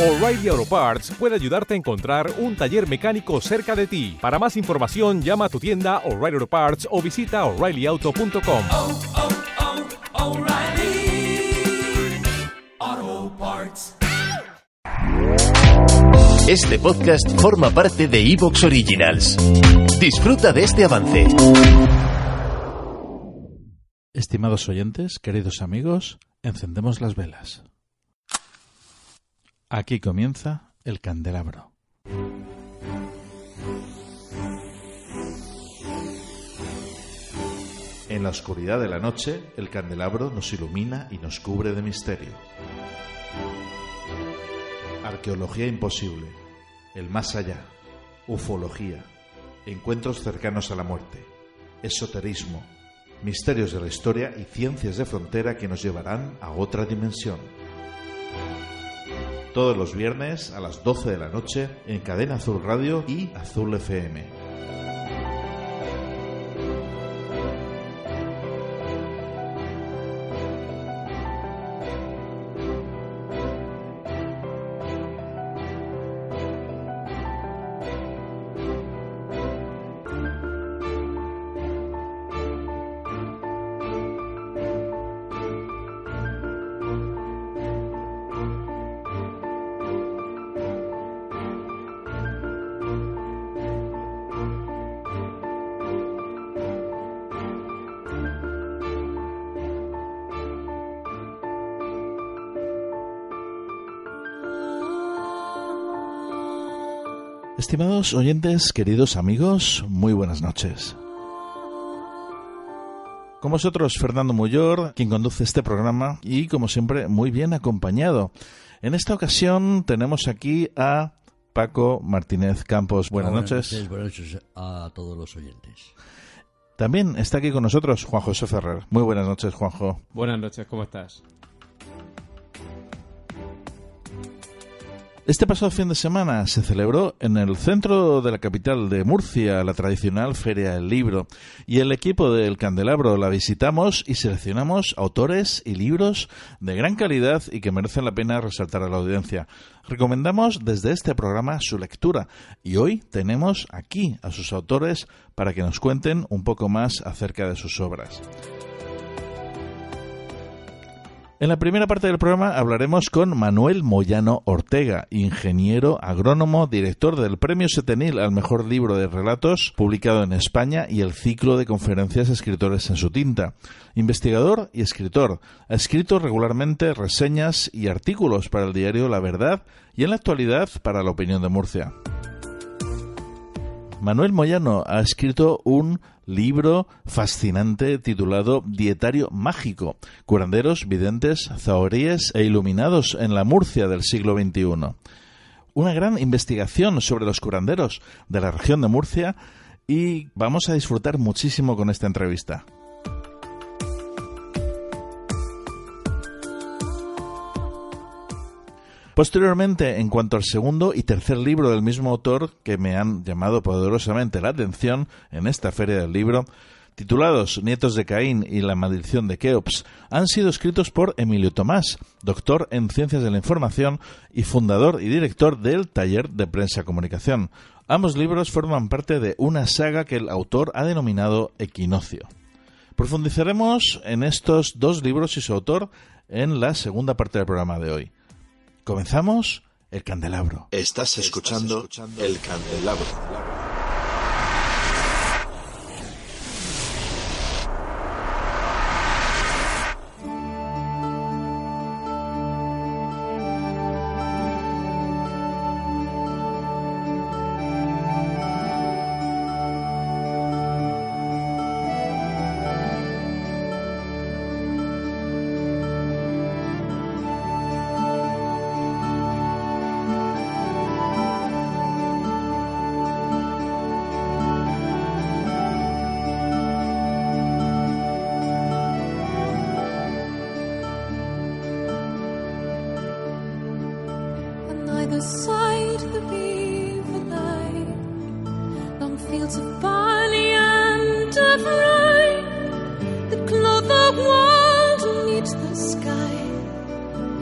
O'Reilly Auto Parts puede ayudarte a encontrar un taller mecánico cerca de ti. Para más información, llama a tu tienda O'Reilly Auto Parts o visita oreillyauto.com. oh, oh, Parts. Este podcast forma parte de Evox Originals. Disfruta de este avance. Estimados oyentes, queridos amigos, encendemos las velas. Aquí comienza el candelabro. En la oscuridad de la noche, el candelabro nos ilumina y nos cubre de misterio. Arqueología imposible, el más allá, ufología, encuentros cercanos a la muerte, esoterismo, misterios de la historia y ciencias de frontera que nos llevarán a otra dimensión. Todos los viernes a las 12 de la noche en Cadena Azul Radio y Azul FM. Estimados oyentes, queridos amigos, muy buenas noches. Con vosotros, Fernando Muyor, quien conduce este programa y, como siempre, muy bien acompañado. En esta ocasión tenemos aquí a Paco Martínez Campos. Buenas, noches. Buenas noches a todos los oyentes. También está aquí con nosotros Juan José Ferrer. Muy buenas noches, Juanjo. Buenas noches, ¿cómo estás? Este pasado fin de semana se celebró en el centro de la capital de Murcia la tradicional Feria del Libro y el equipo del Candelabro la visitamos y seleccionamos autores y libros de gran calidad y que merecen la pena resaltar a la audiencia. Recomendamos desde este programa su lectura y hoy tenemos aquí a sus autores para que nos cuenten un poco más acerca de sus obras. En la primera parte del programa hablaremos con Manuel Moyano Ortega, ingeniero agrónomo, director del Premio Setenil al mejor libro de relatos publicado en España y el ciclo de conferencias Escritores en su tinta. Investigador y escritor, ha escrito regularmente reseñas y artículos para el diario La Verdad y en la actualidad para La Opinión de Murcia. Manuel Moyano ha escrito un libro fascinante titulado Dietario Mágico, curanderos, videntes, zahoríes e iluminados en la Murcia del siglo XXI. Una gran investigación sobre los curanderos de la región de Murcia y vamos a disfrutar muchísimo con esta entrevista. Posteriormente, en cuanto al segundo y tercer libro del mismo autor que me han llamado poderosamente la atención en esta feria del libro, titulados Nietos de Caín y La maldición de Keops, han sido escritos por Emilio Tomás, doctor en Ciencias de la Información y fundador y director del Taller de Prensa Comunicación. Ambos libros forman parte de una saga que el autor ha denominado Equinoccio. Profundizaremos en estos dos libros y su autor en la segunda parte del programa de hoy. Comenzamos el candelabro. Estás escuchando El Candelabro. clouds of barley and of rye that clothe the world and the sky.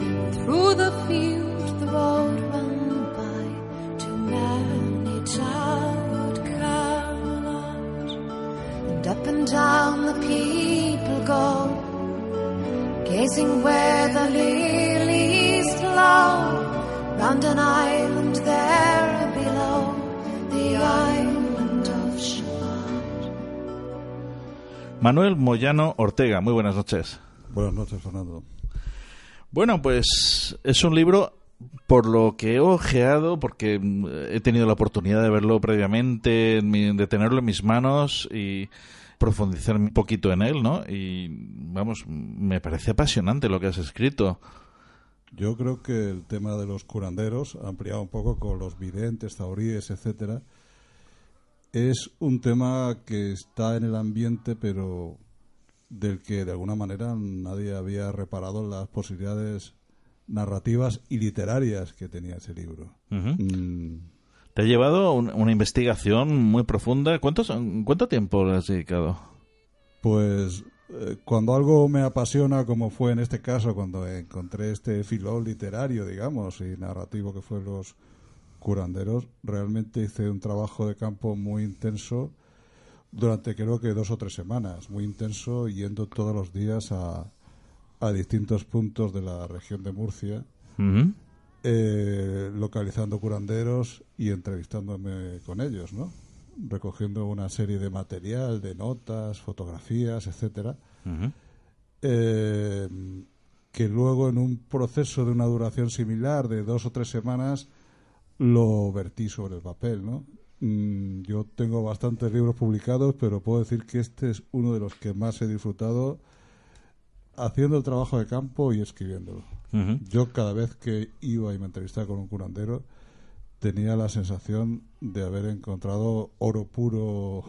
And through the field the road runs by to many childhood colors. And up and down the people go, gazing where the lilies glow round an island. Manuel Moyano Ortega, muy buenas noches. Buenas noches, Fernando. Bueno, pues es un libro por lo que he ojeado, porque mm, he tenido la oportunidad de verlo previamente, de tenerlo en mis manos y profundizar un poquito en él, ¿no? Y vamos, me parece apasionante lo que has escrito. Yo creo que el tema de los curanderos, ampliado un poco con los videntes, tauríes, etcétera, es un tema que está en el ambiente, pero del que de alguna manera nadie había reparado las posibilidades narrativas y literarias que tenía ese libro. Mm, Te ha llevado un- una investigación muy profunda. ¿Cuántos, ¿Cuánto tiempo le has dedicado? Pues eh, cuando algo me apasiona, como fue en este caso, cuando encontré este filón literario, digamos, y narrativo que fue Los Curanderos, realmente hice un trabajo de campo muy intenso durante creo que dos o tres semanas, muy intenso, yendo todos los días a, a distintos puntos de la región de Murcia, eh, localizando curanderos y entrevistándome con ellos, ¿no? Recogiendo una serie de material, de notas, fotografías, etcétera, eh, que luego en un proceso de una duración similar de dos o tres semanas lo vertí sobre el papel, ¿no? Mm, yo tengo bastantes libros publicados, pero puedo decir que este es uno de los que más he disfrutado haciendo el trabajo de campo y escribiéndolo. Yo cada vez que iba y me entrevistaba con un curandero tenía la sensación de haber encontrado oro puro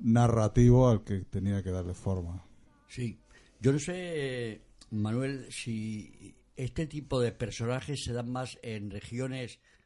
narrativo al que tenía que darle forma. Sí. Yo no sé, Manuel, si este tipo de personajes se dan más en regiones